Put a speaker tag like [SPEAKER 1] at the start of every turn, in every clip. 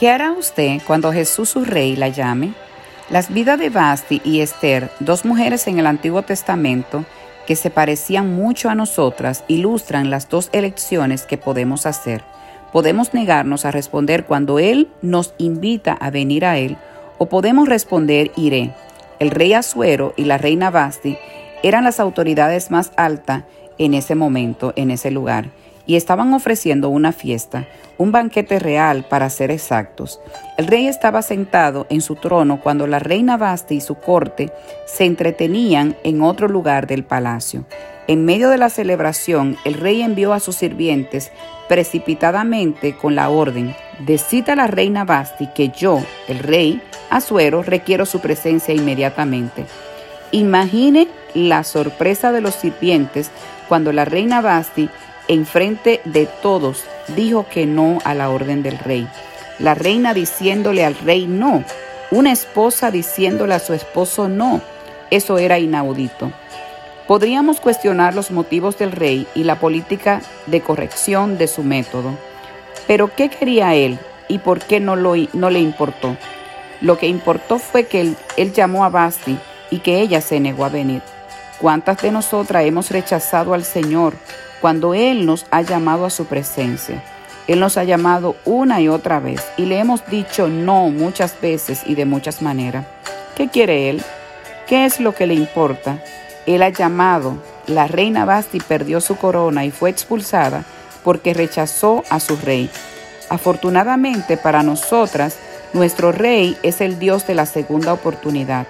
[SPEAKER 1] ¿Qué hará usted cuando Jesús su rey la llame? Las vidas de Basti y Esther, dos mujeres en el Antiguo Testamento que se parecían mucho a nosotras, ilustran las dos elecciones que podemos hacer. Podemos negarnos a responder cuando Él nos invita a venir a Él, o podemos responder iré. El rey Asuero y la reina Basti eran las autoridades más altas en ese momento, en ese lugar, y estaban ofreciendo una fiesta, un banquete real para ser exactos. El rey estaba sentado en su trono cuando la reina Basti y su corte se entretenían en otro lugar del palacio. En medio de la celebración, el rey envió a sus sirvientes precipitadamente con la orden, decita a la reina Basti que yo, el rey, Asuero, requiero su presencia inmediatamente. Imagine la sorpresa de los sirvientes cuando la reina Basti, en frente de todos, dijo que no a la orden del rey. La reina diciéndole al rey no, una esposa diciéndole a su esposo no. Eso era inaudito. Podríamos cuestionar los motivos del rey y la política de corrección de su método. Pero ¿qué quería él y por qué no, lo, no le importó? Lo que importó fue que él llamó a Basti y que ella se negó a venir. ¿Cuántas de nosotras hemos rechazado al Señor cuando Él nos ha llamado a su presencia? Él nos ha llamado una y otra vez y le hemos dicho no muchas veces y de muchas maneras. ¿Qué quiere Él? ¿Qué es lo que le importa? Él ha llamado. La reina Basti perdió su corona y fue expulsada porque rechazó a su rey. Afortunadamente para nosotras, nuestro rey es el Dios de la segunda oportunidad.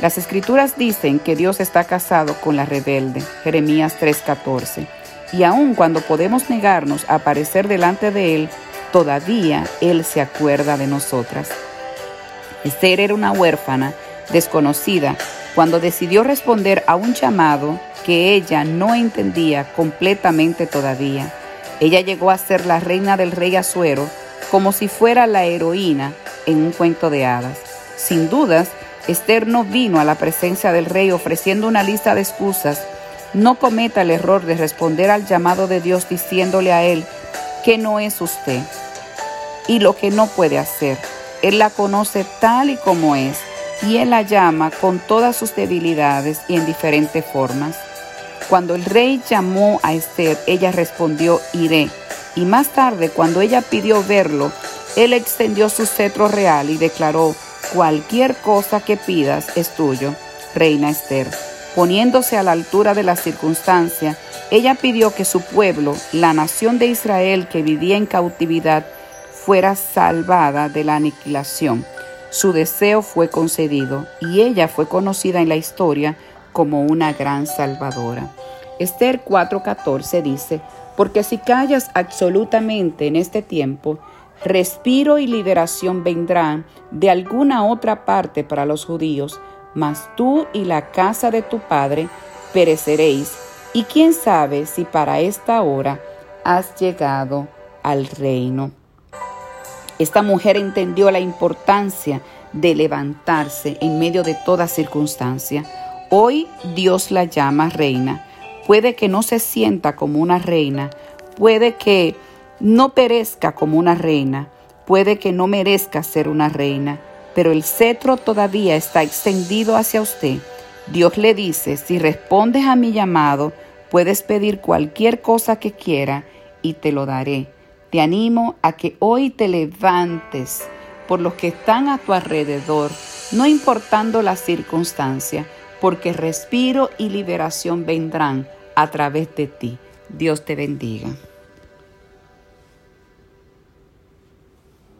[SPEAKER 1] Las escrituras dicen que Dios está casado con la rebelde, Jeremías 3:14. Y aun cuando podemos negarnos a aparecer delante de Él, todavía Él se acuerda de nosotras. Esther era una huérfana, desconocida, cuando decidió responder a un llamado que ella no entendía completamente todavía. Ella llegó a ser la reina del rey Azuero como si fuera la heroína en un cuento de hadas. Sin dudas, Esther no vino a la presencia del rey ofreciendo una lista de excusas. No cometa el error de responder al llamado de Dios diciéndole a él que no es usted y lo que no puede hacer. Él la conoce tal y como es y él la llama con todas sus debilidades y en diferentes formas. Cuando el rey llamó a Esther, ella respondió, iré. Y más tarde, cuando ella pidió verlo, él extendió su cetro real y declaró, cualquier cosa que pidas es tuyo, reina Esther. Poniéndose a la altura de la circunstancia, ella pidió que su pueblo, la nación de Israel que vivía en cautividad, fuera salvada de la aniquilación. Su deseo fue concedido y ella fue conocida en la historia como una gran salvadora. Esther 4:14 dice, porque si callas absolutamente en este tiempo, respiro y liberación vendrán de alguna otra parte para los judíos, mas tú y la casa de tu padre pereceréis. Y quién sabe si para esta hora has llegado al reino. Esta mujer entendió la importancia de levantarse en medio de toda circunstancia. Hoy Dios la llama reina. Puede que no se sienta como una reina, puede que no perezca como una reina, puede que no merezca ser una reina, pero el cetro todavía está extendido hacia usted. Dios le dice, si respondes a mi llamado, puedes pedir cualquier cosa que quiera y te lo daré. Te animo a que hoy te levantes por los que están a tu alrededor, no importando la circunstancia, porque respiro y liberación vendrán a través de ti. Dios te bendiga.